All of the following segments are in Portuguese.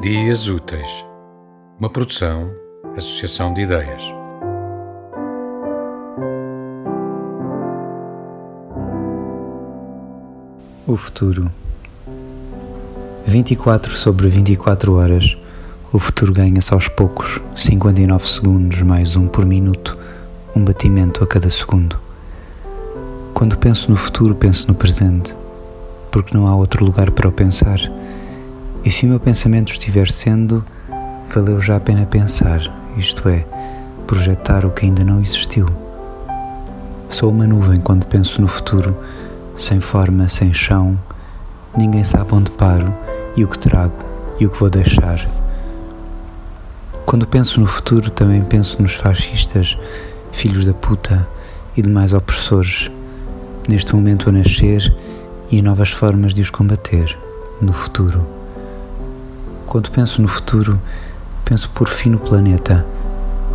Dias Úteis, uma produção, associação de ideias. O futuro. 24 sobre 24 horas, o futuro ganha-se aos poucos, 59 segundos mais um por minuto, um batimento a cada segundo. Quando penso no futuro, penso no presente, porque não há outro lugar para o pensar e se o meu pensamento estiver sendo, valeu já a pena pensar, isto é, projetar o que ainda não existiu. Sou uma nuvem quando penso no futuro, sem forma, sem chão, ninguém sabe onde paro e o que trago e o que vou deixar. Quando penso no futuro, também penso nos fascistas, filhos da puta e demais opressores, neste momento a nascer e em novas formas de os combater no futuro. Quando penso no futuro, penso por fim no planeta,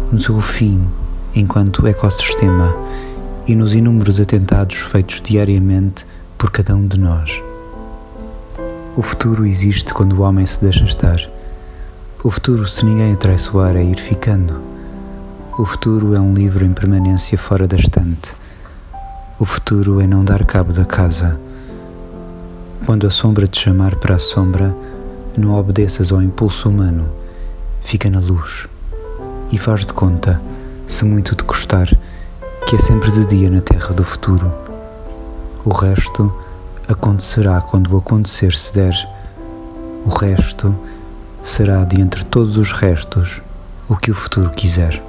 no seu fim enquanto ecossistema e nos inúmeros atentados feitos diariamente por cada um de nós. O futuro existe quando o homem se deixa estar. O futuro, se ninguém atraiçoar, é ir ficando. O futuro é um livro em permanência fora da estante. O futuro é não dar cabo da casa. Quando a sombra te chamar para a sombra, não obedeças ao impulso humano, fica na luz e faz de conta, se muito te custar, que é sempre de dia na terra do futuro. O resto acontecerá quando o acontecer se der. O resto será de entre todos os restos o que o futuro quiser.